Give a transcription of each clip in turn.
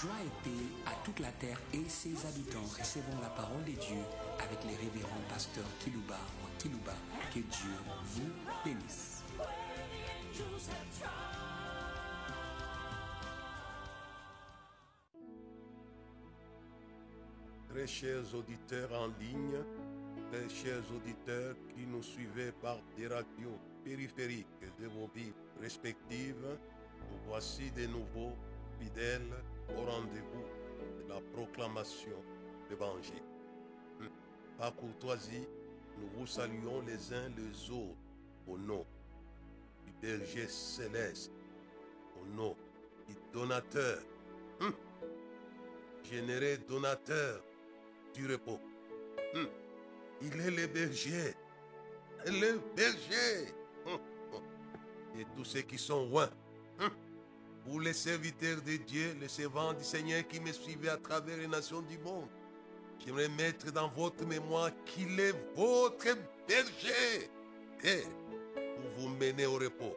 Joie et paix à toute la terre et ses habitants. Recevons la parole de Dieu avec les révérends pasteurs Kilouba ou Kilouba. Que Dieu vous bénisse. Très chers auditeurs en ligne, très chers auditeurs qui nous suivez par des radios périphériques de vos vies respectives, voici de nouveau fidèles au rendez-vous de la proclamation de l'Évangile. Hum. Par courtoisie, nous vous saluons les uns les autres au nom du berger céleste, au nom du donateur, hum. généré donateur du repos. Hum. Il est le berger, le berger. Et tous ceux qui sont loin, pour les serviteurs de Dieu, les servants du Seigneur qui me suivent à travers les nations du monde, j'aimerais mettre dans votre mémoire qu'il est votre berger et pour vous mener au repos.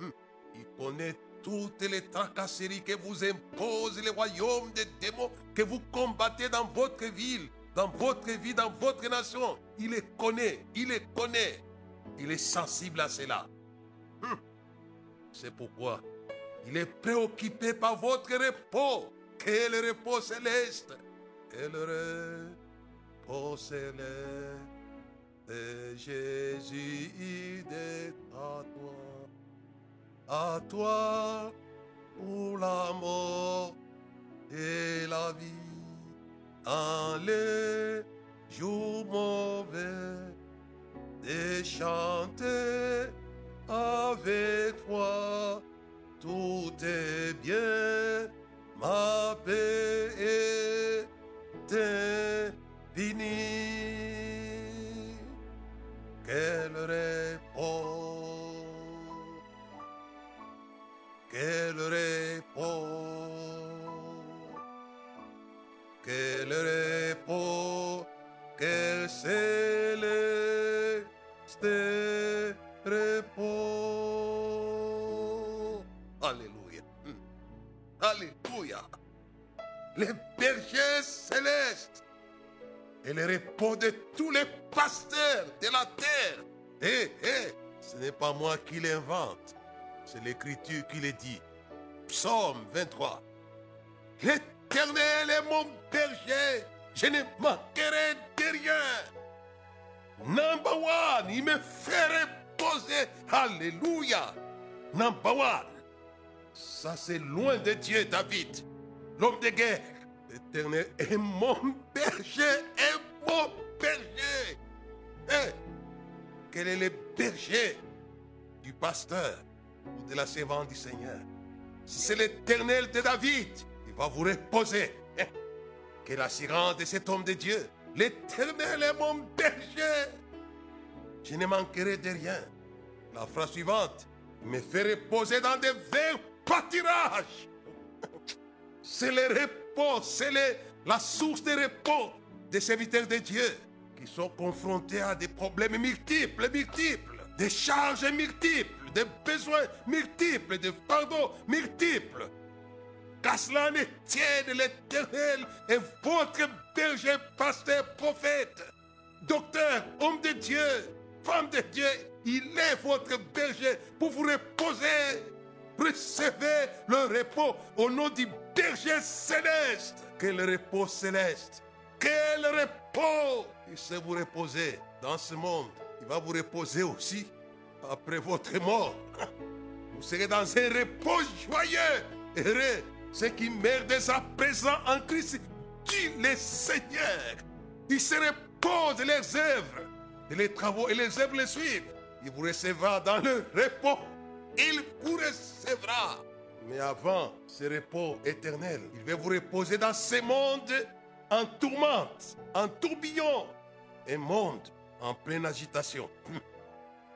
Hum, Il connaît toutes les tracasseries que vous impose le royaume des démons que vous combattez dans votre ville, dans votre vie, dans votre nation. Il les connaît, il les connaît. Il est sensible à cela. Hum. C'est pourquoi il est préoccupé par votre repos. Quel repos céleste. Quel repos céleste. De Jésus, il est à toi. À toi pour la mort et la vie. Dans les jours mauvais, de chanter avec foi tout est bien, ma paix est infinie. Quel repos, quel repos, quel repos, quel céleste repos. Les bergers célestes et le repos de tous les pasteurs de la terre. Hé, hé, ce n'est pas moi qui l'invente, c'est l'Écriture qui le dit. Psaume 23. L'Éternel est mon berger, je ne manquerai de rien. Number one, il me fait reposer. Alléluia. Number one. Ça, c'est loin de Dieu, David. L'homme de guerre. L'éternel est mon berger, est mon berger. Hein? Quel est le berger du pasteur ou de la servante du Seigneur? Si c'est l'éternel de David, il va vous reposer. Hein? Quelle assurance de cet homme de Dieu? L'éternel est mon berger. Je ne manquerai de rien. La phrase suivante. Me fait reposer dans des verts pâtirages. C'est le repos, c'est la source de repos des serviteurs de Dieu qui sont confrontés à des problèmes multiples, multiples, des charges multiples, des besoins multiples, des fardeaux multiples. Qu'à cela ne tienne l'éternel et votre berger, pasteur, prophète, docteur, homme de Dieu, femme de Dieu, il est votre berger pour vous reposer. Recevez le repos au nom du berger céleste. Quel repos céleste. Quel repos. Il sait vous reposer dans ce monde. Il va vous reposer aussi après votre mort. Vous serez dans un repos joyeux. Heureux. Ceux qui meurent dès à présent en Christ, dit le Seigneur. Il se repose les œuvres. Et les travaux et les œuvres les suivent. Il vous recevra dans le repos. Il vous recevra. Mais avant ce repos éternel, il va vous reposer dans ce monde en tourmente, en tourbillon. Un monde en pleine agitation. Hum.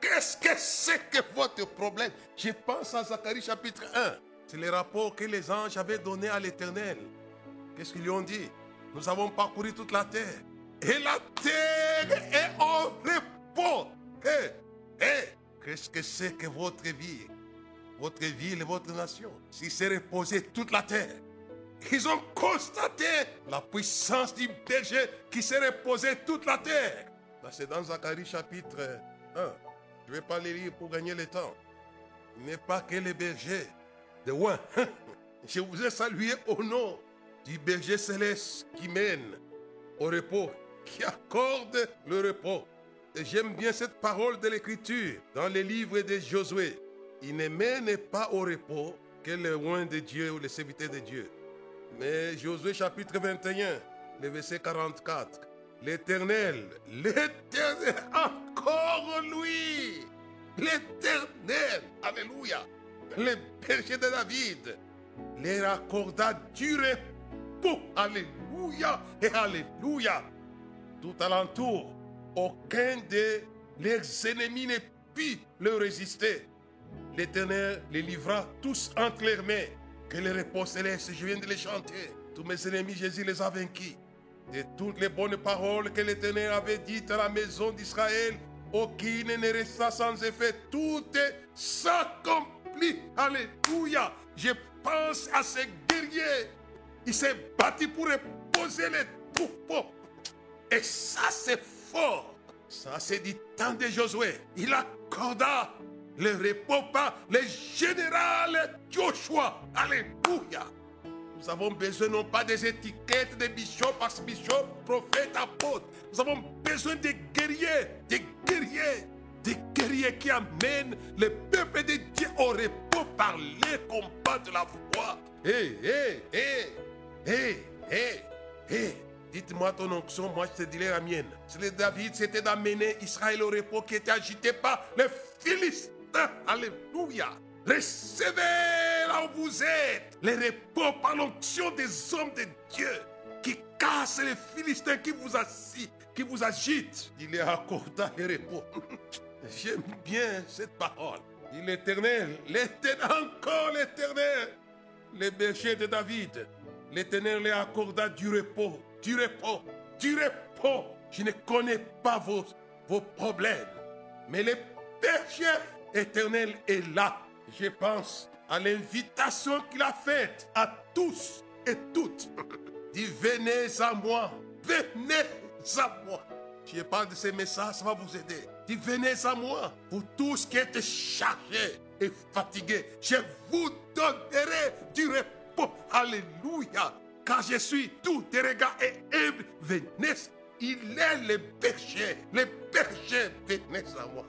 Qu'est-ce que c'est que votre problème? Je pense à Zacharie chapitre 1. C'est le rapport que les anges avaient donné à l'Éternel. Qu'est-ce qu'ils lui ont dit? Nous avons parcouru toute la terre. Et la terre est en repos. Hé, hé, qu'est-ce que c'est que votre vie Votre ville et votre nation? Si c'est reposé toute la terre. ils ont constaté la puissance du berger qui s'est reposé toute la terre. C'est dans Zacharie chapitre 1. Je ne vais pas les lire pour gagner le temps. Il n'est pas que les bergers de loin. Je vous ai salué au nom du berger céleste qui mène au repos, qui accorde le repos. J'aime bien cette parole de l'Écriture dans les livres de Josué. Il ne mène pas au repos que le loin de Dieu ou les serviteurs de Dieu. Mais Josué chapitre 21, le verset 44. L'Éternel, l'Éternel, encore lui, l'Éternel, Alléluia, le berger de David, les accorda du repos, Alléluia et Alléluia. Tout alentour, aucun de leurs ennemis ne put leur résister. L'Éternel les livra tous entre leurs mains. Que le repos céleste, je viens de les chanter. Tous mes ennemis, Jésus les a vaincus. De toutes les bonnes paroles que l'Éternel avait dites à la maison d'Israël, aucune ne resta sans effet. Tout s'accomplit. Alléluia. Je pense à ces guerriers. Il s'est battu pour reposer les troupeaux. Et ça, c'est Ça, c'est du temps de Josué. Il accorda le repos par le général Joshua. Alléluia. Nous avons besoin non pas des étiquettes de bishop, bishop, prophète, apôtre. Nous avons besoin des guerriers, des guerriers, des guerriers qui amènent le peuple de Dieu au repos par les combats de la foi. Hé, hé, hé, hé, hé, hé. Dites-moi ton onction, moi je te dirai la mienne. Le David, c'était d'amener Israël au repos qui était agité par les Philistins. Alléluia. Recevez là où vous êtes les repos par l'onction des hommes de Dieu qui cassent les Philistins qui vous assis, qui vous agitent. Il est accordé les repos. J'aime bien cette parole. Il l'éternel, l'éternel, encore l'éternel, les bergers de David. L'éternel les accorda du repos, du repos, du repos. Je ne connais pas vos, vos problèmes, mais le berger éternel est là. Je pense à l'invitation qu'il a faite à tous et toutes. Dit venez à moi, venez à moi. Je parle de ces messages, ça va vous aider. Dit venez à moi, vous tous qui êtes chargés et fatigués. Je vous donnerai du repos. Alléluia. Car je suis tout des regards et. Venez. Il est le berger. Le berger, venez à moi.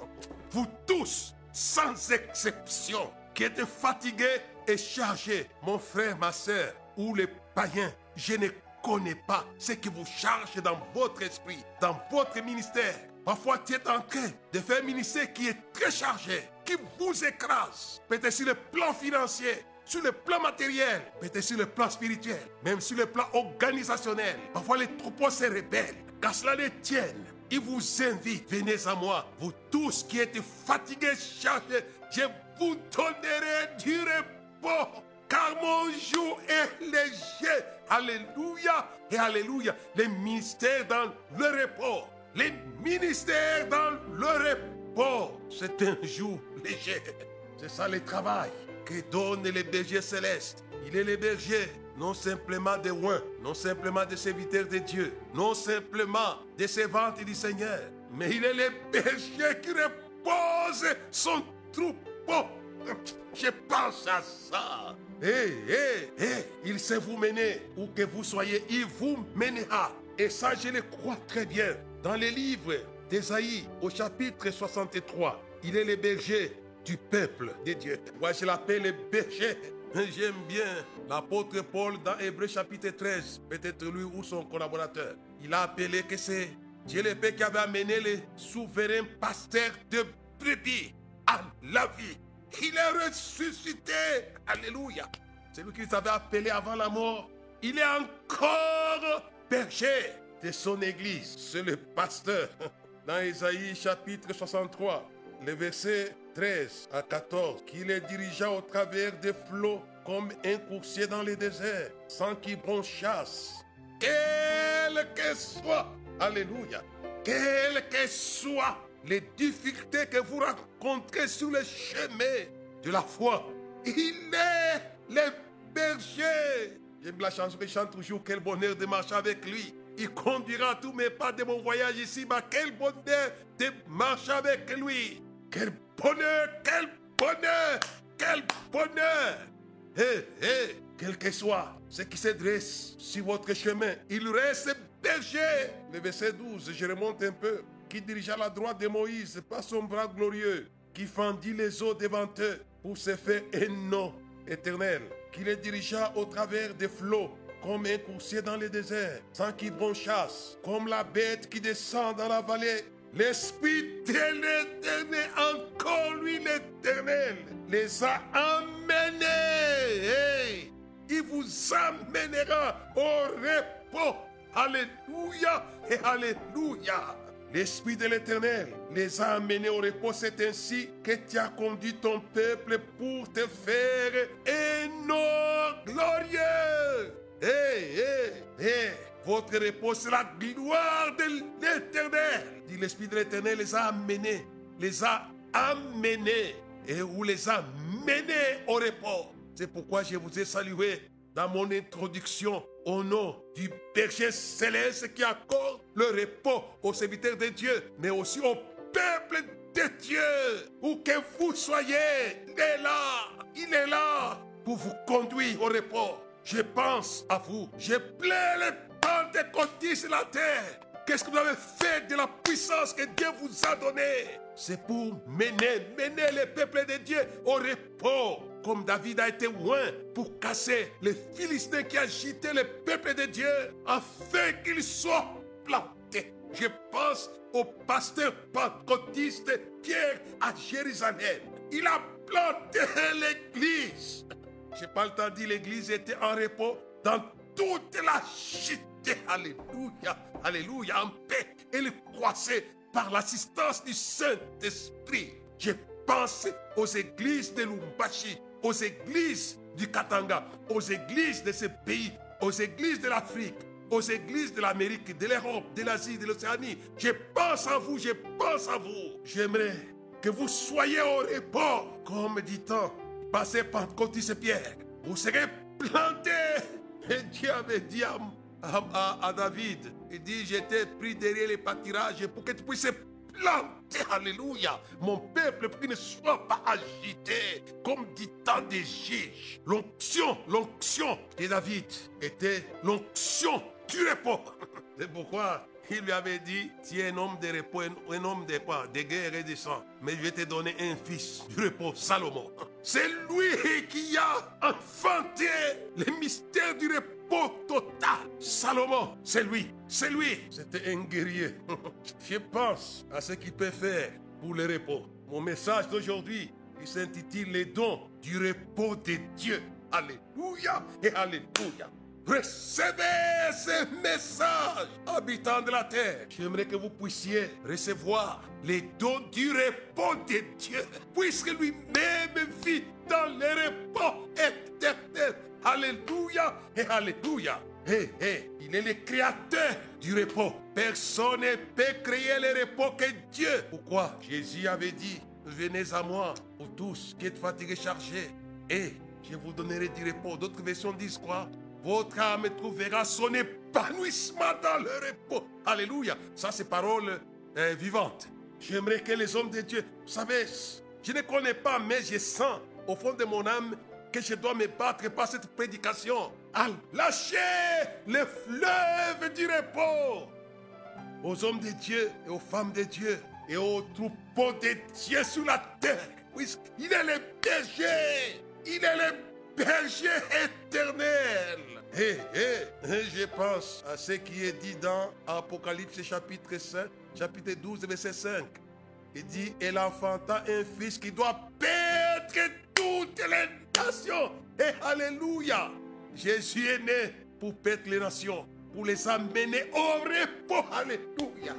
Vous tous, sans exception, qui êtes fatigués et chargés, mon frère, ma soeur, ou les païens, je ne connais pas ce qui vous charge dans votre esprit, dans votre ministère. Parfois, tu es en train de faire un ministère qui est très chargé, qui vous écrase. Peut-être sur le plan financier, sur le plan matériel, peut-être sur le plan spirituel, même sur le plan organisationnel. Parfois, les troupeaux se rebellent, car cela les tienne. Il vous invite, venez à moi, vous tous qui êtes fatigués, chargés, je vous donnerai du repos, car mon jour est léger. Alléluia et Alléluia. Les ministères dans le repos, les ministères dans le repos, c'est un jour léger. C'est ça le travail donne le berger céleste. Il est le berger non simplement des loin, non simplement des serviteurs de Dieu, non simplement des servantes du Seigneur, mais il est le berger qui repose son troupeau. Je pense à ça. Hé, hé, hé, il sait vous mener, où que vous soyez, il vous mènera. Et ça, je le crois très bien. Dans les livres d'Ésaïe, au chapitre 63, il est le berger du peuple de Dieu. Moi, je l'appelle le berger J'aime bien l'apôtre Paul dans Hébreu chapitre 13, peut-être lui ou son collaborateur. Il a appelé que c'est Dieu le Père qui avait amené les souverains pasteurs de brebis à la vie. Il est ressuscité. Alléluia. C'est lui qui les avait appelés avant la mort. Il est encore berger de son église. C'est le pasteur. Dans Isaïe chapitre 63, le verset 13 à 14, qui les dirigea au travers des flots comme un coursier dans le désert, sans qu'il bronchasse. Quelle que soit, Alléluia, quelles que soient les difficultés que vous rencontrez sur le chemin de la foi, il est le berger J'aime la chanson je chante toujours. Quel bonheur de marcher avec lui. Il conduira tous mes pas de mon voyage ici. Mais quel bonheur de marcher avec lui. Quel bonheur, quel bonheur, quel bonheur. Hé, hé, quel que soit ce qui se dresse sur votre chemin, il reste berger. Le verset 12, je remonte un peu. Qui dirigea la droite de Moïse par son bras glorieux, qui fendit les eaux devant eux pour se faire un nom éternel, qui les dirigea au travers des flots comme un coursier dans le désert, sans qu'il bronchasse, comme la bête qui descend dans la vallée. L'Esprit de l'Éternel, encore lui l'Éternel, les a amenés. Il vous amènera au repos. Alléluia et Alléluia. L'Esprit de l'Éternel les a amenés au repos. C'est ainsi que tu as conduit ton peuple pour te faire un nom glorieux. Hé, hé, hé. Votre repos, la gloire de l'Éternel. Dit l'Esprit de l'Éternel les a amenés, les a amenés et vous les a menés au repos. C'est pourquoi je vous ai salué dans mon introduction au nom du berger céleste qui accorde le repos aux serviteurs de Dieu, mais aussi au peuple de Dieu. Où que vous soyez, il est là. Il est là pour vous conduire au repos. Je pense à vous. Je plains les pentecôtistes de la terre. Qu'est-ce que vous avez fait de la puissance que Dieu vous a donnée? C'est pour mener, mener le peuple de Dieu au repos comme David a été loin pour casser les Philistins qui agitaient le peuple de Dieu afin qu'il soit planté. Je pense au pasteur pentecôtiste Pierre à Jérusalem. Il a planté l'église. Je n'ai pas le temps de dire l'église était en repos dans toute la cité. Alléluia, alléluia, en paix. Elle croissait par l'assistance du Saint-Esprit. Je pense aux églises de Lumbashi, aux églises du Katanga, aux églises de ce pays, aux églises de l'Afrique, aux églises de l'Amérique, de l'Europe, de l'Asie, de l'Océanie. Je pense à vous, je pense à vous. J'aimerais que vous soyez au repos, comme dit-on, passez par côté Pierre. Vous serez plantés. Et Dieu avait dit à, David, il dit, j'étais pris derrière les pâtirages pour que tu puisses planter, alléluia, mon peuple pour qu'il ne soit pas agité comme dit tant des juges. L'onction, l'onction de David était l'onction du repos. C'est pourquoi il lui avait dit, tu es un homme de repos, un homme de quoi De guerre et de sang. Mais je vais te donner un fils du repos, Salomon. C'est lui qui a enfanté le mystère du repos total. Salomon, c'est lui, c'est lui. C'était un guerrier. je pense à ce qu'il peut faire pour le repos. Mon message d'aujourd'hui, il s'intitule Les dons du repos de Dieu. Alléluia et Alléluia. Recevez ce message, habitants de la terre. J'aimerais que vous puissiez recevoir les dons du repos de Dieu, puisque lui-même vit dans le repos éternel. Alléluia et Alléluia. Hey, hey, il est le créateur du repos. Personne ne peut créer le repos que Dieu. Pourquoi? Jésus avait dit, venez à moi, vous tous qui êtes fatigués, chargés, et je vous donnerai du repos. D'autres versions disent quoi? Votre âme trouvera son épanouissement dans le repos. Alléluia. Ça, c'est parole euh, vivante. J'aimerais que les hommes de Dieu, vous savez, je ne connais pas, mais je sens au fond de mon âme que je dois me battre par cette prédication. À lâcher les fleuves du repos aux hommes de Dieu et aux femmes de Dieu et aux troupeaux de Dieu sur la terre. Puisqu'il est le berger. Il est le berger éternel. Et, je pense à ce qui est dit dans Apocalypse chapitre 5, chapitre 12, verset 5. Il dit, et enfanta un fils qui doit perdre toutes les nations. Et Alléluia. Jésus est né pour perdre les nations, pour les amener au repos. Alléluia.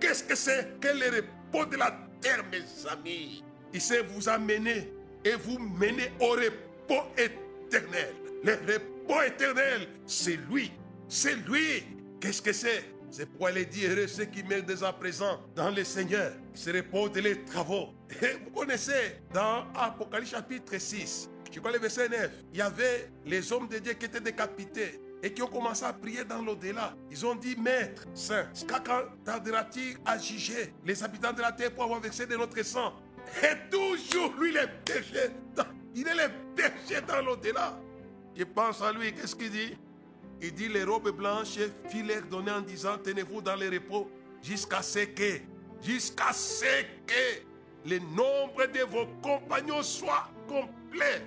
Qu'est-ce que c'est que le repos de la terre, mes amis? Il sait vous amener et vous mener au repos éternel. Le repos éternel, c'est lui. C'est lui. Qu'est-ce que c'est? C'est il est dit heureux ceux qui meurent dès à présent dans le Seigneur. Se reposent de les travaux. Et vous connaissez dans Apocalypse chapitre 6, je crois le verset 9, il y avait les hommes de Dieu qui étaient décapités et qui ont commencé à prier dans l'au-delà. Ils ont dit, Maître, Saint, quand tarderas-tu à juger les habitants de la terre pour avoir versé de notre sang? Et toujours, lui, les péchés, il est les péchés dans l'au-delà. Je pense à lui, qu'est-ce qu'il dit? Il dit, les robes blanches filèrent données en disant, tenez-vous dans les repos jusqu'à ce que, jusqu'à ce que le nombre de vos compagnons soit complet.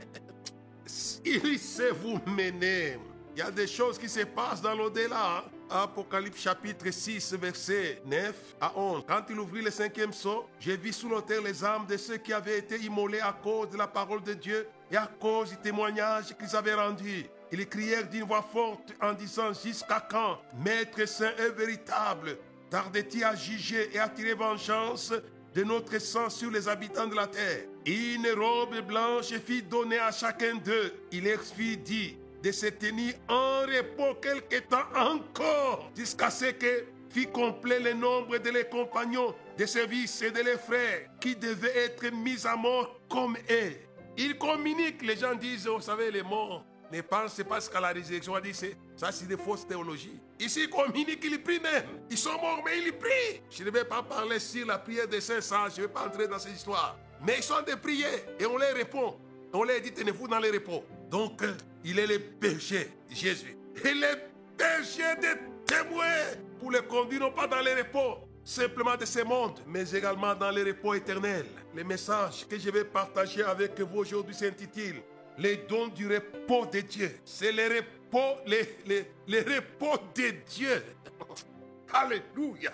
Il sait vous mener. Il y a des choses qui se passent dans l'au-delà. Hein. Apocalypse chapitre 6, verset 9 à 11. Quand il ouvrit le cinquième sceau, j'ai vu sous l'autel les âmes de ceux qui avaient été immolés à cause de la parole de Dieu et à cause du témoignage qu'ils avaient rendu. Ils crièrent d'une voix forte en disant Jusqu'à quand, Maître saint et véritable, tardait-il à juger et à tirer vengeance de notre sang sur les habitants de la terre? Une robe blanche fit donner à chacun d'eux. Il leur fit dit de se tenir en repos quelque temps encore, jusqu'à ce que fit complet le nombre de les compagnons de service et de les frères qui devaient être mis à mort comme eux. Il communique, les gens disent, vous savez, les morts ne pensent pas qu'à la résurrection. On dit, ça c'est des fausses théologies. Ici, il communique, il prie même. Ils sont morts, mais ils prient. Je ne vais pas parler sur la prière des saints je ne vais pas entrer dans ces histoires. Mais ils sont de prier et on les répond. On leur dit, tenez-vous dans les repos. Donc, euh, il est le péché, Jésus. Et le péché des témoins pour les conduire non pas dans les repos simplement de ce monde, mais également dans les repos éternels. Le message que je vais partager avec vous aujourd'hui s'intitule Les dons du repos de Dieu. C'est le repos, les, les, les repos de Dieu. Alléluia.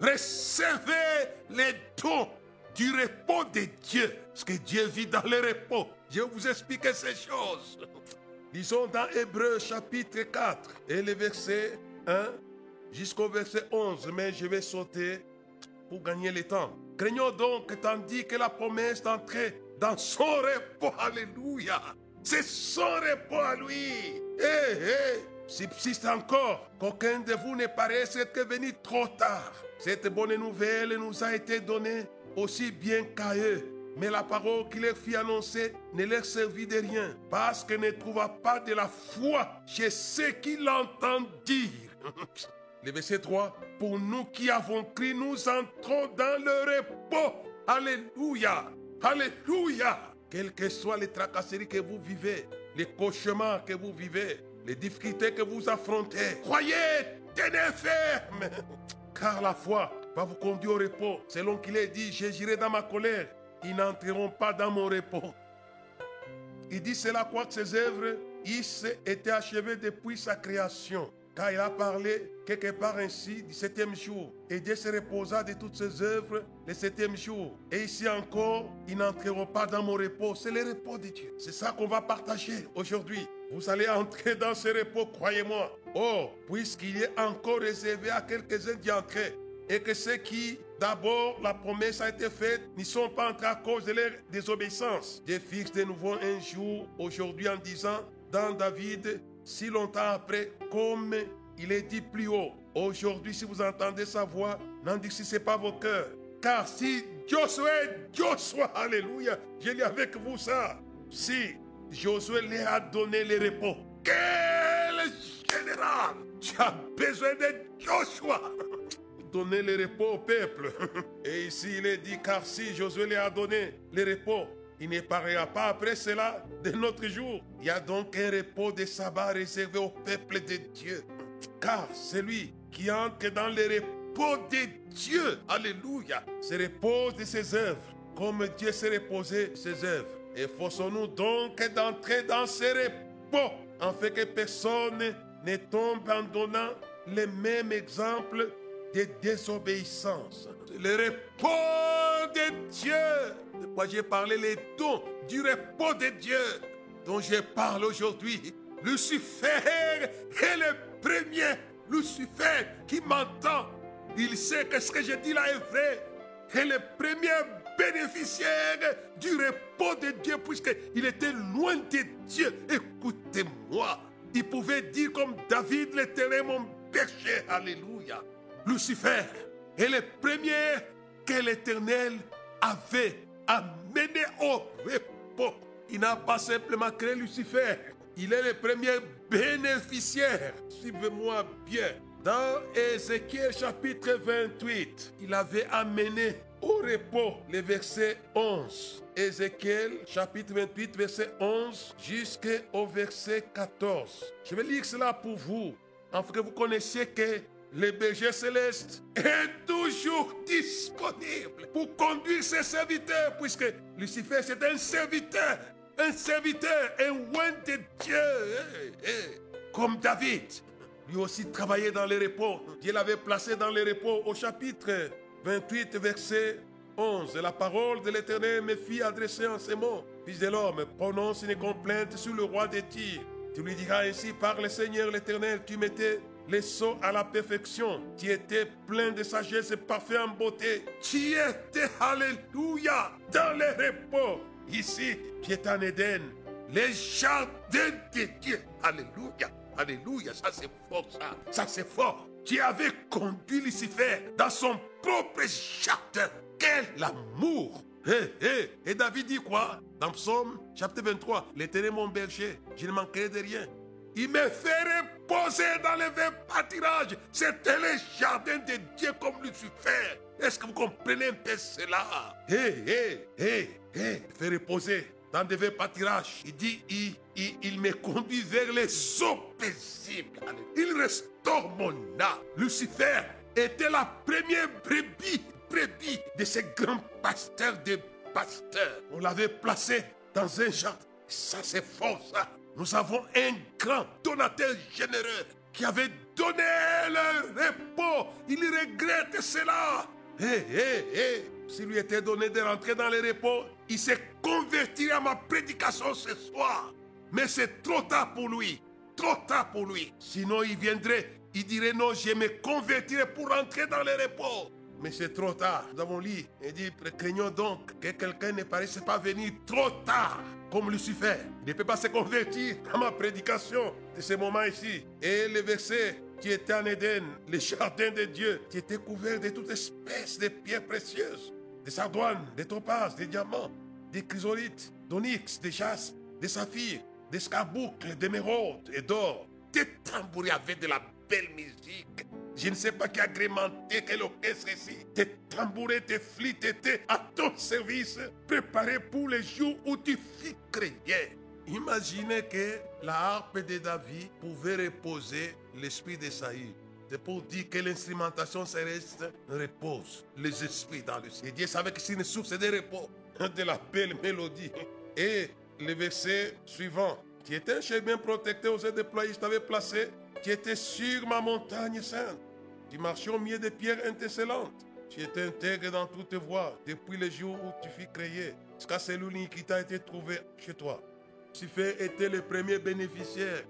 Recevez les dons du repos de Dieu. Parce que Dieu vit dans le repos. Je vous expliquer ces choses. Lisons dans Hébreu chapitre 4 et le verset 1 jusqu'au verset 11. Mais je vais sauter pour gagner le temps. Craignons donc, tandis que la promesse d'entrer dans son repos, alléluia, c'est son repos à lui. Eh, eh, subsiste encore qu'aucun de vous ne paraisse être venu trop tard. Cette bonne nouvelle nous a été donnée aussi bien qu'à eux. Mais la parole qu'il leur fit annoncer ne leur servit de rien, parce qu'elle ne trouva pas de la foi chez ceux qui l'entendent dire. Le verset 3, pour nous qui avons crié, nous entrons dans le repos. Alléluia. Alléluia. Quelles que soient les tracasseries que vous vivez, les cauchemars que vous vivez, les difficultés que vous affrontez, croyez, tenez ferme. Car la foi va vous conduire au repos. Selon qu'il est dit, j'agirai dans ma colère. Ils n'entreront pas dans mon repos. Il dit cela quoi que ses œuvres, ils étaient achevées depuis sa création. Car il a parlé quelque part ainsi du septième jour. Et Dieu se reposa de toutes ses œuvres le septième jour. Et ici encore, ils n'entreront pas dans mon repos. C'est le repos de Dieu. C'est ça qu'on va partager aujourd'hui. Vous allez entrer dans ce repos, croyez-moi. Oh, puisqu'il est encore réservé à quelques-uns d'y entrer et que ceux qui, d'abord, la promesse a été faite, n'y sont pas entrés à cause de leur désobéissance. Dieu fixe de nouveau un jour aujourd'hui en disant, dans David, si longtemps après, comme il est dit plus haut, aujourd'hui, si vous entendez sa voix, n'endurcissez pas vos cœurs. Car si Josué, Josué, alléluia, je lis avec vous ça. Si Josué leur a donné le repos, quel général, tu as besoin de Joshua? Donner le repos au peuple. Et ici, il est dit, car si Josué lui a donné le repos, il ne parlera pas après cela de notre jour. Il y a donc un repos de sabbat réservé au peuple de Dieu. Car celui qui entre dans le repos de Dieu, alléluia, se repose de ses œuvres, comme Dieu s'est reposé de ses œuvres. Et forçons-nous donc d'entrer dans ce repos, en fait que personne ne tombe en donnant le même exemple de désobéissance. Le repos de Dieu. De quoi j'ai parlé, les dons du repos de Dieu dont je parle aujourd'hui. Lucifer est le premier. Lucifer qui m'entend. Il sait que ce que je dis là est vrai. Est le premier bénéficiaire du repos de Dieu puisqu'il était loin de Dieu. Écoutez-moi. Il pouvait dire comme David, l'éternel mon péché. Alléluia. Lucifer est le premier que l'Éternel avait amené au repos. Il n'a pas simplement créé Lucifer. Il est le premier bénéficiaire. Suivez-moi bien. Dans Ézéchiel chapitre 28, il avait amené au repos le verset 11. Ézéchiel chapitre 28, verset 11 jusqu'au verset 14. Je vais lire cela pour vous, afin que vous connaissiez que le berger céleste est toujours disponible pour conduire ses serviteurs, puisque Lucifer c'est un serviteur, un serviteur, un loin de Dieu, comme David. Lui aussi travaillait dans les repos. Dieu l'avait placé dans les repos au chapitre 28, verset 11. La parole de l'Éternel me fit adresser en ces mots. Fils de l'homme, prononce une complainte sur le roi des tirs. Tu lui diras ainsi par le Seigneur l'Éternel, tu mettais les sauts à la perfection. Tu étais plein de sagesse et parfait en beauté. Tu étais, alléluia, dans les repos. Ici, tu es en Éden, les jardins de Dieu. Alléluia, alléluia, ça c'est fort, ça. Ça c'est fort. Tu avais conduit Lucifer dans son propre jardin. Quel amour! Et David dit quoi? Dans Psaume chapitre 23, l'éternel mon berger, je ne manquerai de rien. Il me fait reposer dans les verts pâtirages. C'était le jardin de Dieu comme Lucifer. Est-ce que vous comprenez un peu cela? Hé, hé, hé, hé, il fait reposer dans des verts pâtirages. Il dit, il, il, me conduit vers les eaux paisibles. Il restaure mon âme. Lucifer était la première brebis brebis de ces grands pasteurs de pasteurs. On l'avait placé dans un jardin. Ça, c'est fort, ça. Nous avons un grand donateur généreux qui avait donné le repos. Il regrette cela. Hé, hé, hé. S'il lui était donné de rentrer dans le repos, il s'est converti à ma prédication ce soir. Mais c'est trop tard pour lui. Trop tard pour lui. Sinon, il viendrait, il dirait non, je me convertirai pour rentrer dans le repos. Mais c'est trop tard. Nous avons lu et dit, craignons donc que quelqu'un ne paraisse pas venir trop tard, comme Lucifer. Ne peut pas se convertir à ma prédication de ce moment ici. Et le verset qui était en Éden, le jardin de Dieu, qui était couvert de toutes espèces de pierres précieuses, des sardoines, des topazes, des diamants, des chrysolites, d'onyx, des jaspe, des saphirs, des scarboucles, d'émeraudes et d'or. Des tambours avec de la belle musique je ne sais pas qui agrémenté quel orchestre ici. Tes tambourets, tes flûtes étaient à ton service, préparés pour les jours où tu fus créé. Imaginez que la harpe de David pouvait reposer l'esprit de Saïd. C'est pour dire que l'instrumentation céleste repose les esprits dans le ciel. Dieu savait que c'est une source de repos, de la belle mélodie. Et le verset suivant, qui était un chemin protecté aux déployés, je t'avais placé, qui était sur ma montagne sainte. Tu marchais au milieu des pierres intercellantes. Tu étais intègre dans toutes tes voies depuis le jour où tu fus créé, jusqu'à celui qui t'a été trouvé chez toi. Lucifer était le premier bénéficiaire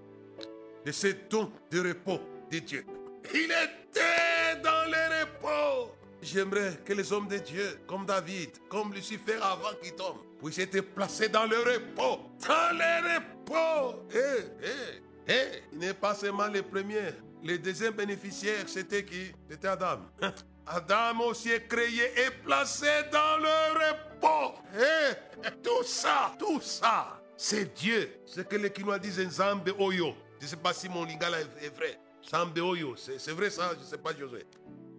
de ce don de repos de Dieu. Il était dans le repos. J'aimerais que les hommes de Dieu, comme David, comme Lucifer avant qu'il tombe, puissent être placés dans le repos. Dans le repos. Eh, eh, eh. Il n'est pas seulement le premier le deuxième bénéficiaire, c'était qui? C'était Adam. Adam aussi est créé et placé dans le repos. Et eh, tout ça, tout ça, c'est Dieu. Ce que les Quinois disent Nzambe Oyo. Je ne sais pas si mon lingala est vrai. Nzambe Oyo, c'est vrai ça Je ne sais pas Josué.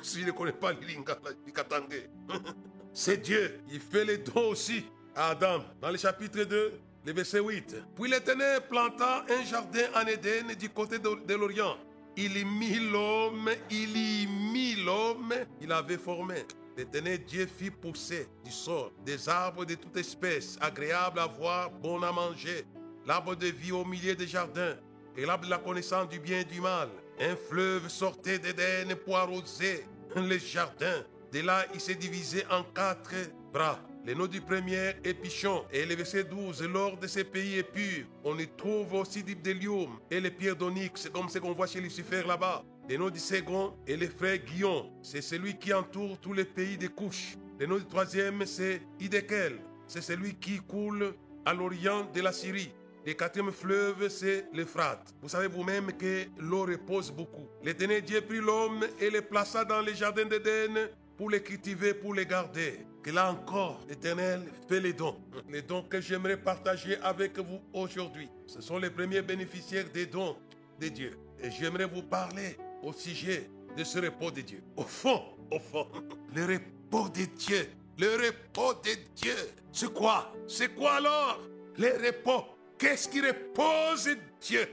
Si je ne connais pas le lingala, c'est Dieu. Il fait les dons aussi à Adam. Dans le chapitre 2, le verset 8. Puis l'Éternel planta un jardin en Éden du côté de l'Orient il y mit l'homme, il y mit l'homme, il avait formé. L'éternel Dieu fit pousser du sol des arbres de toute espèce, agréables à voir, bons à manger. L'arbre de vie au milieu des jardins, et l'arbre de la connaissance du bien et du mal. Un fleuve sortait d'Éden pour arroser les jardins. De là, il s'est divisé en quatre bras. Le nom du premier est Pichon. Et le verset 12, lors de ces pays épurs, on y trouve aussi du Délium et les pierres d'onyx, comme ce qu'on voit chez Lucifer là-bas. Le nom du second est le frère Guillaume. C'est celui qui entoure tous les pays des couches. Le nom du troisième, c'est Idekel. C'est celui qui coule à l'orient de la Syrie. Le quatrième fleuve, c'est l'Euphrate. Vous savez vous-même que l'eau repose beaucoup. L'éternel Dieu prit l'homme et le plaça dans le jardin d'Éden pour les cultiver, pour les garder. Que là encore, l'Éternel fait les dons. Les dons que j'aimerais partager avec vous aujourd'hui. Ce sont les premiers bénéficiaires des dons de Dieu. Et j'aimerais vous parler au sujet de ce repos de Dieu. Au fond, au fond, le repos de Dieu. Le repos de Dieu. C'est quoi? C'est quoi alors? Le repos. Qu'est-ce qui repose Dieu?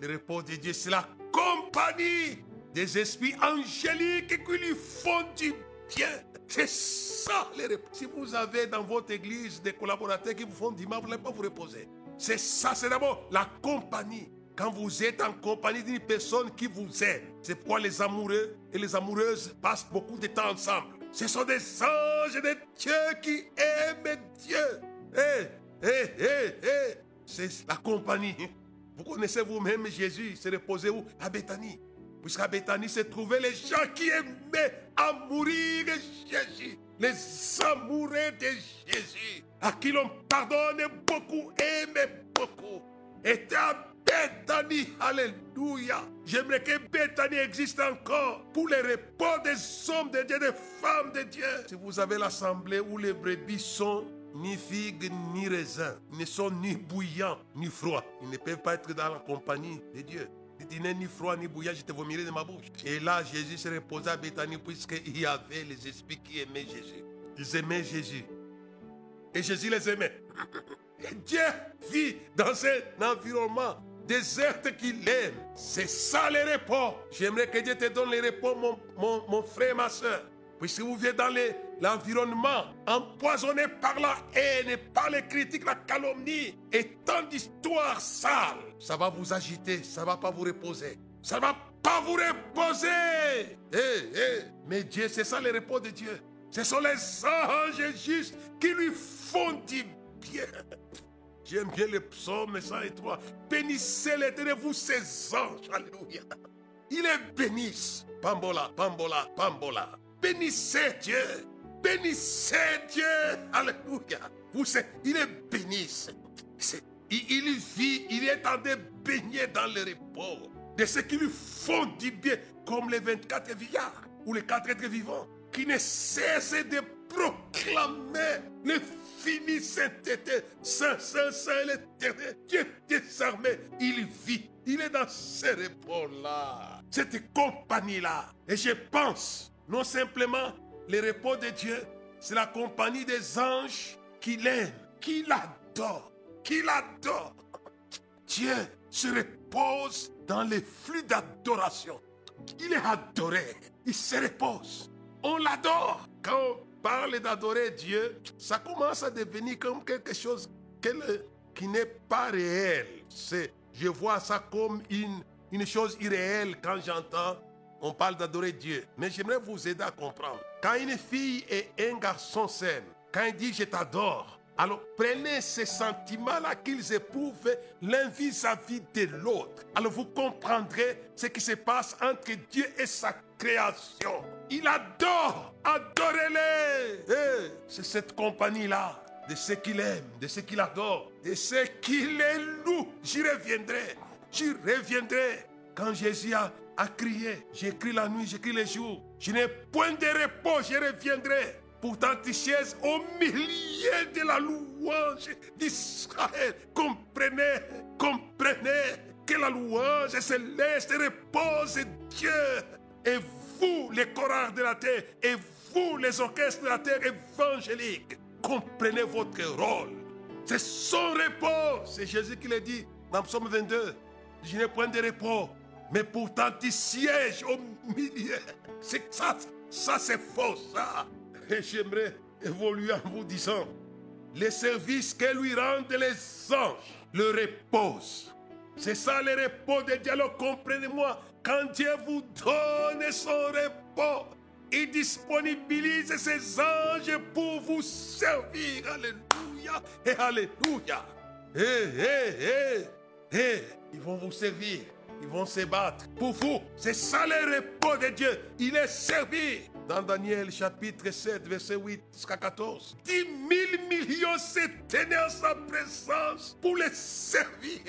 Le repos de Dieu, c'est la compagnie des esprits angéliques qui lui font du C'est ça le repos. Si vous avez dans votre église des collaborateurs qui vous font du mal, vous n'allez pas vous reposer. C'est ça, c'est d'abord la compagnie. Quand vous êtes en compagnie d'une personne qui vous aime, c'est pourquoi les amoureux et les amoureuses passent beaucoup de temps ensemble. Ce sont des anges de Dieu qui aiment Dieu. Hé, hé, hé, hé. C'est la compagnie. Vous connaissez vous-même Jésus, se reposait où? À Bethanie. Puisqu'à Bethanie se trouvaient les gens qui aimaient à mourir Jésus. Les amoureux de Jésus. À qui l'on pardonne beaucoup, aime beaucoup. Étaient à Bethanie. Alléluia. J'aimerais que Bethanie existe encore pour les repos des hommes de Dieu, des femmes de Dieu. Si vous avez l'assemblée où les brebis sont ni figues ni raisins, ne sont ni bouillants ni froids. Ils ne peuvent pas être dans la compagnie de Dieu. N'es ni froid ni bouillant, je te vomirai de ma bouche. Et là, Jésus se reposa à Bethanie puisqu'il y avait les esprits qui aimaient Jésus. Ils aimaient Jésus. Et Jésus les aimait. Et Dieu vit dans un environnement déserte qu'il aime. C'est ça le repos. J'aimerais que Dieu te donne le repos, mon, mon, mon frère, ma soeur. Puisque vous vivez dans l'environnement empoisonné par la haine, par les critiques, la calomnie et tant d'histoires sales, ça va vous agiter, ça va pas vous reposer. Ça va pas vous reposer. Eh, eh. Mais Dieu, c'est ça le repos de Dieu. Ce sont les anges justes qui lui font du bien. J'aime bien le psaume 103. Bénissez l'éternel, vous ses anges. Alléluia. Il est béni. Pambola, pambola, pambola. Bénissez Dieu. Bénissez Dieu. Alléluia. Vous il est béni. Il, vit, il est en train de baigner dans le repos de ceux qui lui font du bien, comme les 24 vieillards ou les quatre êtres vivants, qui ne cessent de proclamer le fini sainteté, saint, saint, saint, l'éternel, Dieu des armées. Il vit, il est dans ce repos-là, cette compagnie-là. Et je pense non simplement le repos de Dieu, c'est la compagnie des anges qui l'aiment, qui l'adorent, qui l'adorent. Dieu se repose dans les flux d'adoration. Il est adoré, il se repose. On l'adore. Quand on parle d'adorer Dieu, ça commence à devenir comme quelque chose qui n'est pas réel. C'est, je vois ça comme une, une chose irréelle quand j'entends on parle d'adorer Dieu. Mais j'aimerais vous aider à comprendre. Quand une fille et un garçon s'aiment, quand il dit je t'adore, alors prenez ces sentiments-là qu'ils éprouvent l'un vis-à-vis de l'autre. Alors vous comprendrez ce qui se passe entre Dieu et sa création. Il adore, adorez-les. Eh, c'est cette compagnie-là de ceux qu'il aime, de ceux qu'il adore, de ceux qui les louent. J'y reviendrai, j'y reviendrai. Quand Jésus a à crier. J'écris la nuit, j'écris les jours. Je n'ai point de repos, je reviendrai. Pourtant, tu chaises au milieu de la louange d'Israël. Comprenez, comprenez que la louange céleste repose Dieu. Et vous, les chorales de la terre, et vous, les orchestres de la terre évangélique, comprenez votre rôle. C'est son repos. C'est Jésus qui l'a dit dans Psaume 22. Je n'ai point de repos mais pourtant tu sièges au milieu. C'est ça, ça c'est faux, ça. Et j'aimerais évoluer en vous disant, les services que lui rendent les anges le reposent. C'est ça le repos de Dieu. Alors comprenez-moi, quand Dieu vous donne son repos, il disponibilise ses anges pour vous servir. Alléluia et Alléluia. Hé, hé, hé, hé, ils vont vous servir. Ils vont se battre pour vous. C'est ça le repos de Dieu. Il est servi. Dans Daniel chapitre 7, verset 8 jusqu'à 14. 10 000 millions se tenaient en sa présence pour les servir.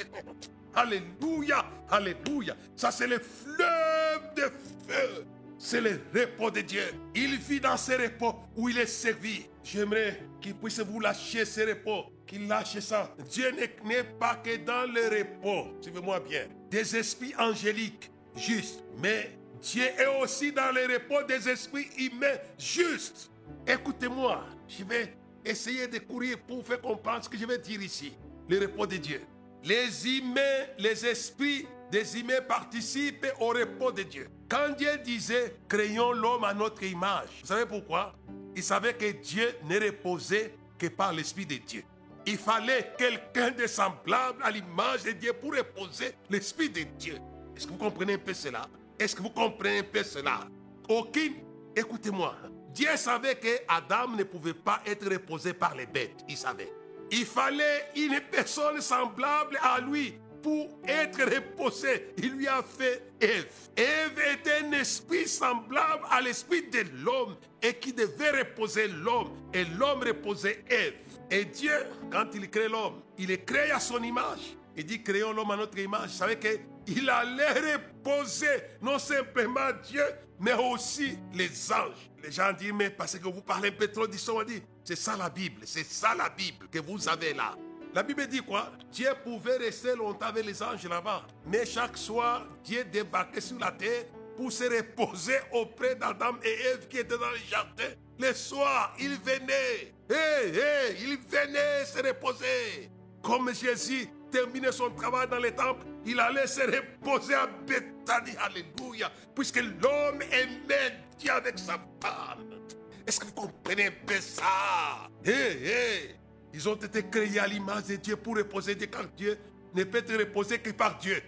Alléluia, alléluia. Ça c'est le fleuve de feu c'est le repos de Dieu. Il vit dans ce repos où il est servi. J'aimerais qu'il puisse vous lâcher ce repos, qu'il lâche ça. Dieu n'est pas que dans le repos, suivez-moi bien, des esprits angéliques justes, mais Dieu est aussi dans le repos des esprits humains justes. Écoutez-moi, je vais essayer de courir pour faire comprendre ce que je vais dire ici. Le repos de Dieu. Les humains, les esprits des humains participent au repos de Dieu. Quand Dieu disait créons l'homme à notre image, vous savez pourquoi? Il savait que Dieu ne reposait que par l'Esprit de Dieu. Il fallait quelqu'un de semblable à l'image de Dieu pour reposer l'Esprit de Dieu. Est-ce que vous comprenez un peu cela? Est-ce que vous comprenez un peu cela? Aucune, écoutez-moi, Dieu savait que Adam ne pouvait pas être reposé par les bêtes. Il savait. Il fallait une personne semblable à lui pour être reposé. Il lui a fait Ève. Ève était un esprit semblable à l'esprit de l'homme et qui devait reposer l'homme. Et l'homme reposait Ève. Et Dieu, quand il crée l'homme, il est créé à son image. Il dit créons l'homme à notre image. Vous savez qu'il allait reposer non simplement Dieu, mais aussi les anges. Les gens disent, mais parce que vous parlez un peu trop d'histoire, on dit, c'est ça la Bible, c'est ça la Bible que vous avez là. La Bible dit quoi? Dieu pouvait rester longtemps avec les anges là-bas. Mais chaque soir, Dieu débarquait sur la terre pour se reposer auprès d'Adam et Ève qui étaient dans le jardin. Le soir, il venait. Hé, hé, il venait se reposer. Comme Jésus terminait son travail dans les temples, il allait se reposer à Bethanie. Alléluia. Puisque l'homme aimait Dieu avec sa femme. Est-ce que vous comprenez un peu ça? Hé, hé. Ils ont été créés à l'image de Dieu pour reposer Dieu car Dieu ne peut être reposé que par Dieu.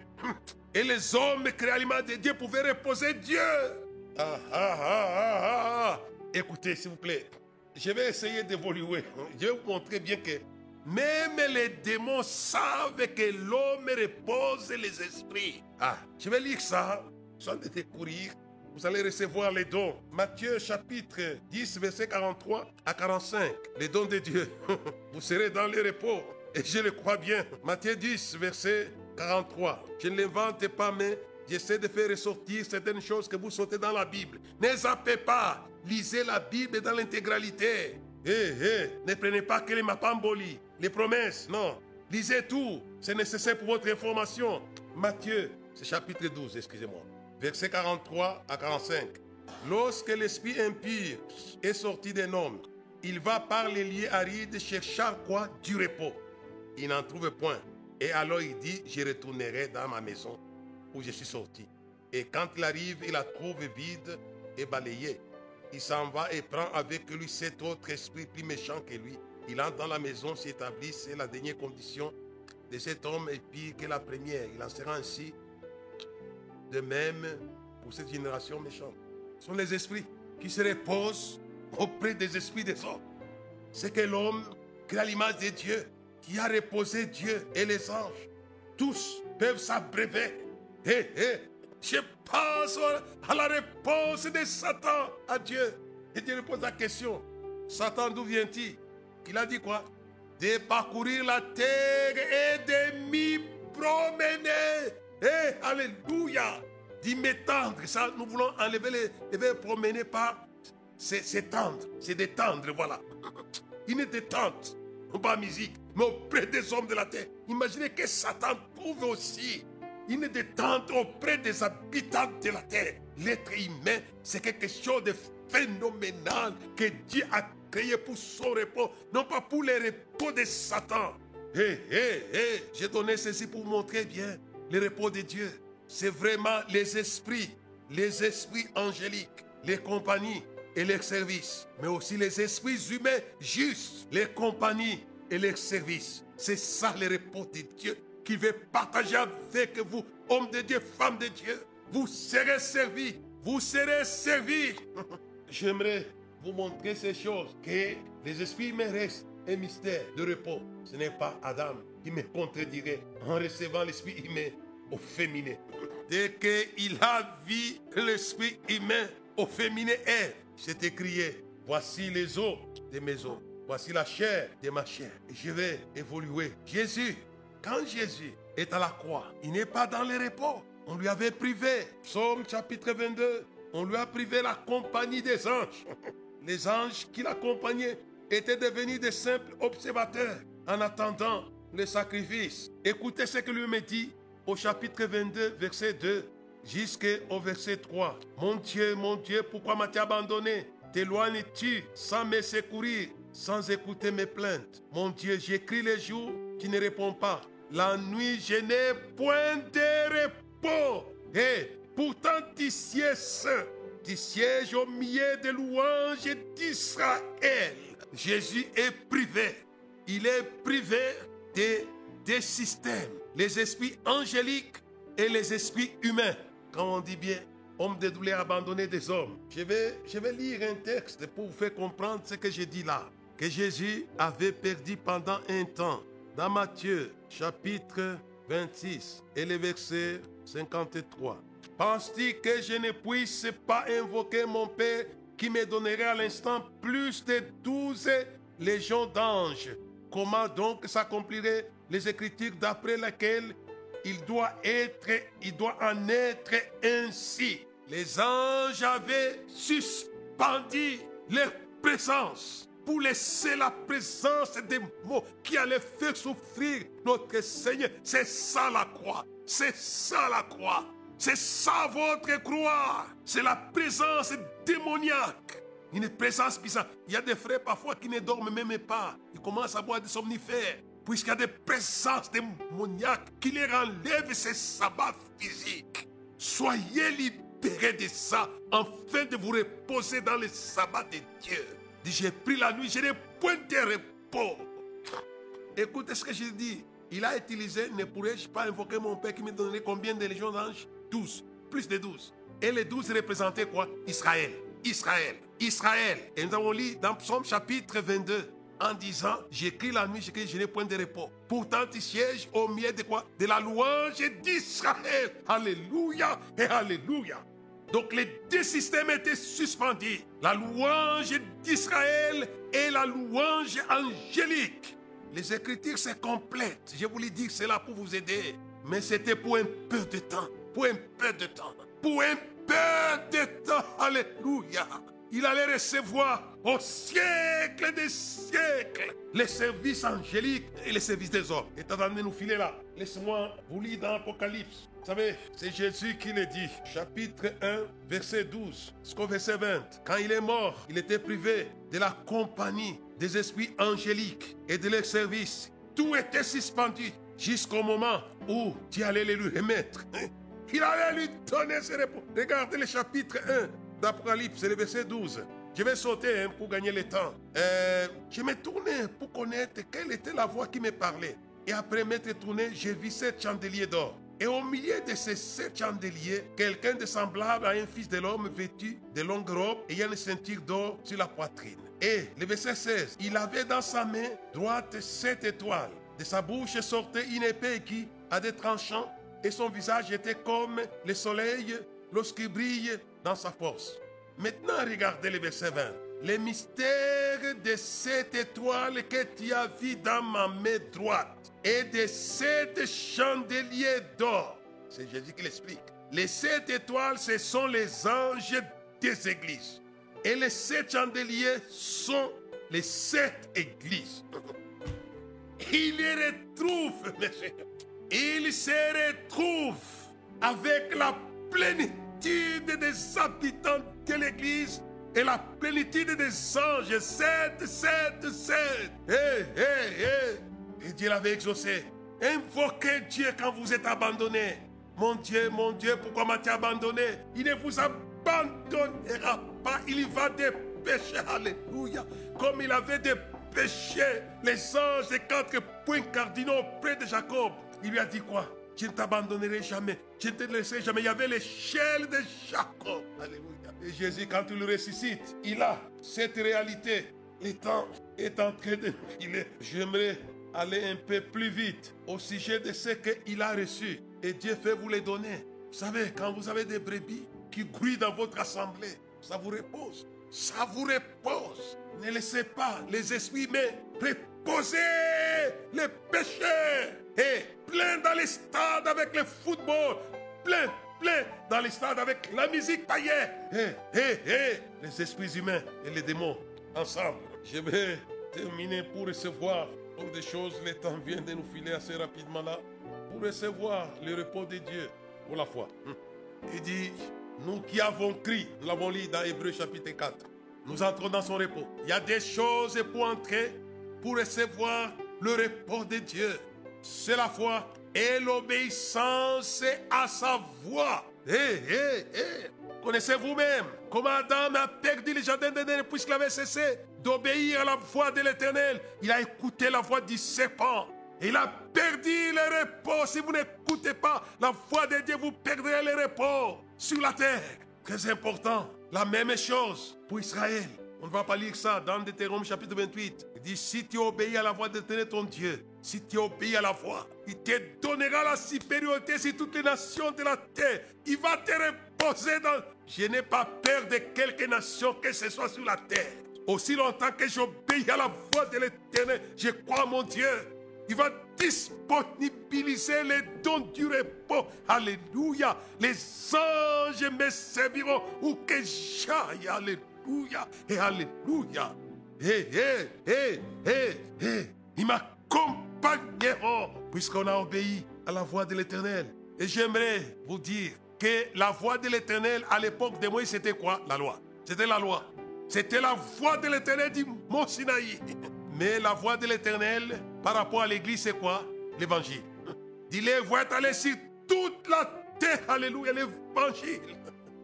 Et les hommes créés à l'image de Dieu pouvaient reposer Dieu. Ah, ah, ah, ah, ah. Écoutez, s'il vous plaît, je vais essayer d'évoluer. Je vais vous montrer bien que même les démons savent que l'homme repose les esprits. Ah, je vais lire ça sans courir vous allez recevoir les dons. Matthieu chapitre 10, verset 43 à 45. Les dons de Dieu. Vous serez dans le repos. Et je le crois bien. Matthieu 10, verset 43. Je ne l'invente pas, mais j'essaie de faire ressortir certaines choses que vous sautez dans la Bible. Ne zappez pas. Lisez la Bible dans l'intégralité. Eh, eh, ne prenez pas que les mapamboli, les promesses. Non. Lisez tout. C'est nécessaire pour votre information. Matthieu, c'est chapitre 12, excusez-moi versets 43 à 45. Lorsque l'esprit impur est sorti d'un homme, il va par les lieux arides chercher quoi Du repos. Il n'en trouve point. Et alors il dit, je retournerai dans ma maison où je suis sorti. Et quand il arrive, il la trouve vide et balayée. Il s'en va et prend avec lui cet autre esprit plus méchant que lui. Il entre dans la maison, s'établit, c'est la dernière condition de cet homme est pire que la première. Il en sera ainsi de même pour cette génération méchante. Ce sont les esprits qui se reposent auprès des esprits des hommes. C'est que l'homme, a l'image de Dieu, qui a reposé Dieu et les anges, tous peuvent s'abreuver. Et, je pense à la réponse de Satan à Dieu. Et Dieu lui pose la question. Satan, d'où vient-il Il a dit quoi? De parcourir la terre et de m'y promener. Eh, alléluia. Dit m'étendre. Ça, nous voulons enlever les, les promener par. C'est tendre. C'est détendre, voilà. Une détente. Non pas musique, mais auprès des hommes de la terre. Imaginez que Satan trouve aussi une détente auprès des habitants de la terre. L'être humain, c'est quelque chose de phénoménal que Dieu a créé pour son repos, non pas pour les repos de Satan. Hé, hé, hé, j'ai donné ceci pour montrer bien le repos de Dieu, c'est vraiment les esprits, les esprits angéliques, les compagnies et les services, mais aussi les esprits humains justes, les compagnies et les services. C'est ça le repos de Dieu qu'il veut partager avec vous, hommes de Dieu, femmes de Dieu. Vous serez servis, vous serez servis. J'aimerais vous montrer ces choses, que les esprits humains restent un mystère de repos. Ce n'est pas Adam qui me contredirait en recevant l'esprit humain au féminin. Dès qu'il a vu l'esprit humain au féminin est, c'est écrié, voici les os de mes os, voici la chair de ma chair. Je vais évoluer. Jésus, quand Jésus est à la croix, il n'est pas dans le repos. On lui avait privé. Psaume chapitre 22, On lui a privé la compagnie des anges. Les anges qui l'accompagnaient étaient devenus des simples observateurs en attendant le sacrifice. Écoutez ce que lui me dit au chapitre 22, verset 2 jusqu'au verset 3. Mon Dieu, mon Dieu, pourquoi m'as-tu abandonné? T'éloignes-tu sans me secourir, sans écouter mes plaintes? Mon Dieu, j'écris les jours, tu ne réponds pas. La nuit, je n'ai point de repos. Et pourtant, tu sièges. Tu sièges au milieu des louanges d'Israël. Jésus est privé. Il est privé des, des systèmes, les esprits angéliques et les esprits humains. Quand on dit bien homme de douleur abandonné des hommes, je vais, je vais lire un texte pour vous faire comprendre ce que je dis là. Que Jésus avait perdu pendant un temps. Dans Matthieu chapitre 26 et le verset 53. Penses-tu que je ne puisse pas invoquer mon Père qui me donnerait à l'instant plus de douze légions d'anges? Comment donc s'accompliraient les Écritures d'après lesquelles il doit être, il doit en être ainsi? Les anges avaient suspendu leur présence pour laisser la présence des mots qui allaient faire souffrir notre Seigneur. C'est ça la croix. C'est ça la croix. C'est ça votre croix. C'est la présence démoniaque. Une présence bizarre. Il y a des frères parfois qui ne dorment même pas. Ils commencent à boire des somnifères puisqu'il y a des présences démoniaques qui les enlèvent ces sabbats physiques. Soyez libérés de ça afin de vous reposer dans le sabbat de Dieu. J'ai pris la nuit, je n'ai point de repos. Écoutez ce que je dis. Il a utilisé, ne pourrais-je pas invoquer mon Père qui me donnerait combien de légions d'anges? 12, plus de 12. Et les 12 représentaient quoi? Israël. Israël. Israël. Et nous avons lu dans Psaume chapitre 22 en disant J'écris la nuit, j'écris, je n'ai point de repos. Pourtant, tu sièges au milieu de quoi? De la louange d'Israël. Alléluia et Alléluia. Donc les deux systèmes étaient suspendus. La louange d'Israël et la louange angélique. Les Écritures, c'est complète. Je voulais dire cela pour vous aider. Mais c'était pour un peu de temps. Pour un peu de temps. Pour un peu de temps. Alléluia il allait recevoir au siècle des siècles les services angéliques et les services des hommes. Et t'as de nous filer là. Laisse-moi vous lire dans l'Apocalypse. Vous savez, c'est Jésus qui le dit. Chapitre 1, verset 12 jusqu'au verset 20. Quand il est mort, il était privé de la compagnie des esprits angéliques et de leurs services. Tout était suspendu jusqu'au moment où tu allais les lui remettre. Il allait lui donner ses réponses. Regardez le chapitre 1, d'Apocalypse, c'est le verset 12. Je vais sauter hein, pour gagner le temps. Euh, je me tournais pour connaître quelle était la voix qui me parlait. Et après m'être tourné, j'ai vu sept chandeliers d'or. Et au milieu de ces sept chandeliers, quelqu'un de semblable à un fils de l'homme vêtu de longues robes ayant une ceinture d'or sur la poitrine. Et le verset 16, il avait dans sa main droite sept étoiles. De sa bouche sortait une épée qui a des tranchants et son visage était comme le soleil lorsqu'il brille dans sa force. Maintenant, regardez le verset 20. Les mystères de cette étoile que tu as vu dans ma main droite et de sept chandeliers d'or. C'est Jésus qui l'explique. Les sept étoiles, ce sont les anges des églises. Et les sept chandeliers sont les sept églises. Il les retrouve. Il se retrouve avec la plénitude des habitants de l'église et la plénitude des anges. 7, 7, 7. Hé, hé, hé. Et Dieu l'avait exaucé. Invoquez Dieu quand vous êtes abandonné. Mon Dieu, mon Dieu, pourquoi m'as-tu abandonné? Il ne vous abandonnera pas. Il va dépêcher. Alléluia. Comme il avait dépêché les anges des quatre points cardinaux près de Jacob. Il lui a dit quoi? Je ne t'abandonnerai jamais. Je ne te laisserai jamais. Il y avait l'échelle de Jacob. Alléluia. Et Jésus, quand il ressuscite, il a cette réalité. Le temps est en train de. J'aimerais aller un peu plus vite au sujet de ce qu'il a reçu. Et Dieu fait vous les donner. Vous savez, quand vous avez des brebis qui grouillent dans votre assemblée, ça vous repose. Ça vous repose. Ne laissez pas les esprits mais reposer les péchés. Et plein dans les stades avec le football. Plein, plein dans les stades avec la musique païenne. Hé, hé, hé, les esprits humains et les démons ensemble. Je vais terminer pour recevoir comme des choses, le temps vient de nous filer assez rapidement là, pour recevoir le repos de Dieu pour la foi. Hum. Il dit, nous qui avons crié, nous l'avons lu dans Hébreu chapitre 4, nous entrons dans son repos. Il y a des choses pour entrer, pour recevoir le repos de Dieu. C'est la foi et l'obéissance à sa voix. Hé, hé, hé. Connaissez vous-même comment Adam a perdu le jardin d'Éden puisqu'il avait cessé d'obéir à la voix de l'Éternel. Il a écouté la voix du serpent. Il a perdu le repos. Si vous n'écoutez pas la voix de Dieu, vous perdrez le repos sur la terre. Très important. La même chose pour Israël. On ne va pas lire ça dans Deutéronome chapitre 28. Il dit, si tu obéis à la voix de ton Dieu, si tu obéis à la voix, il te donnera la supériorité sur toutes les nations de la terre. Il va te reposer dans... Je n'ai pas peur de quelque nation que ce soit sur la terre. Aussi longtemps que j'obéis à la voix de l'éternel, je crois mon Dieu. Il va disponibiliser les dons du repos. Alléluia. Les anges me serviront où que j'aille. Alléluia. Et Alléluia. Hé, hé, hé, hé, hé. Ils m'accompagneront puisqu'on a obéi à la voix de l'éternel. Et j'aimerais vous dire que la voix de l'éternel à l'époque de Moïse, c'était quoi? La loi. C'était la loi. C'était la voix de l'éternel du Mont Sinaï. Mais la voix de l'éternel par rapport à l'église, c'est quoi? L'évangile. Dis-le, vous êtes sur toute la terre. Alléluia, l'évangile.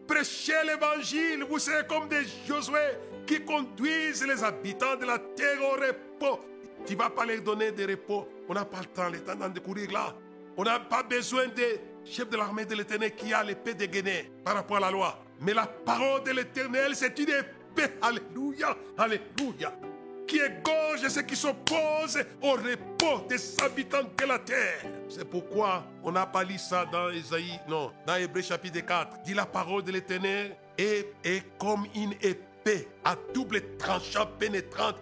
Prêchez l'évangile. Vous serez comme des Josué qui conduisent les habitants de la terre au repos. Tu ne vas pas leur donner de repos. On n'a pas le temps, le temps de courir là. On n'a pas besoin des chefs de l'armée de l'éternel qui a l'épée dégainée par rapport à la loi. Mais la parole de l'éternel, c'est une épée. Alléluia, alléluia qui égorge ceux qui s'opposent au repos des habitants de la terre. C'est pourquoi on n'a pas lu ça dans Isaïe, non, dans Hébreu chapitre 4. Dit la parole de l'Éternel est, est comme une épée à double tranchant pénétrante,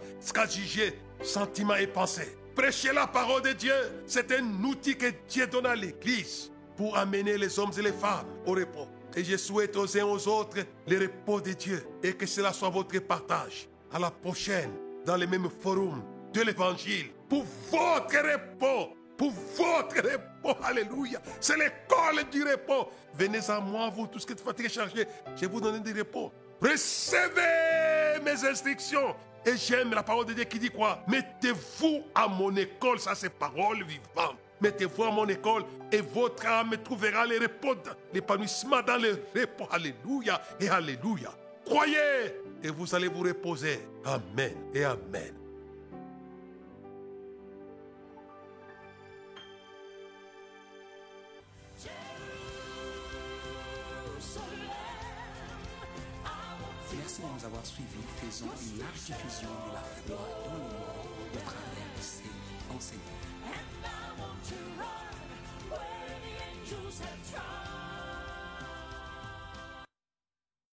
juger sentiments et pensées. Prêcher la parole de Dieu, c'est un outil que Dieu donne à l'Église pour amener les hommes et les femmes au repos. Et je souhaite aux uns aux autres le repos de Dieu et que cela soit votre partage. À la prochaine dans les mêmes forums de l'évangile pour votre repos. Pour votre repos. Alléluia. C'est l'école du repos. Venez à moi, vous, tous qui êtes fatigués, chargés. Je vais vous donner du repos. Recevez mes instructions. Et j'aime la parole de Dieu qui dit quoi? Mettez-vous à mon école, ça c'est parole vivante. Mettez-vous à mon école et votre âme trouvera le repos, l'épanouissement dans le repos. Alléluia et Alléluia. Croyez et vous allez vous reposer. Amen et Amen. Merci de nous avoir suivis. Faisons une large diffusion de la foi dans le monde au travers de ces enseignements.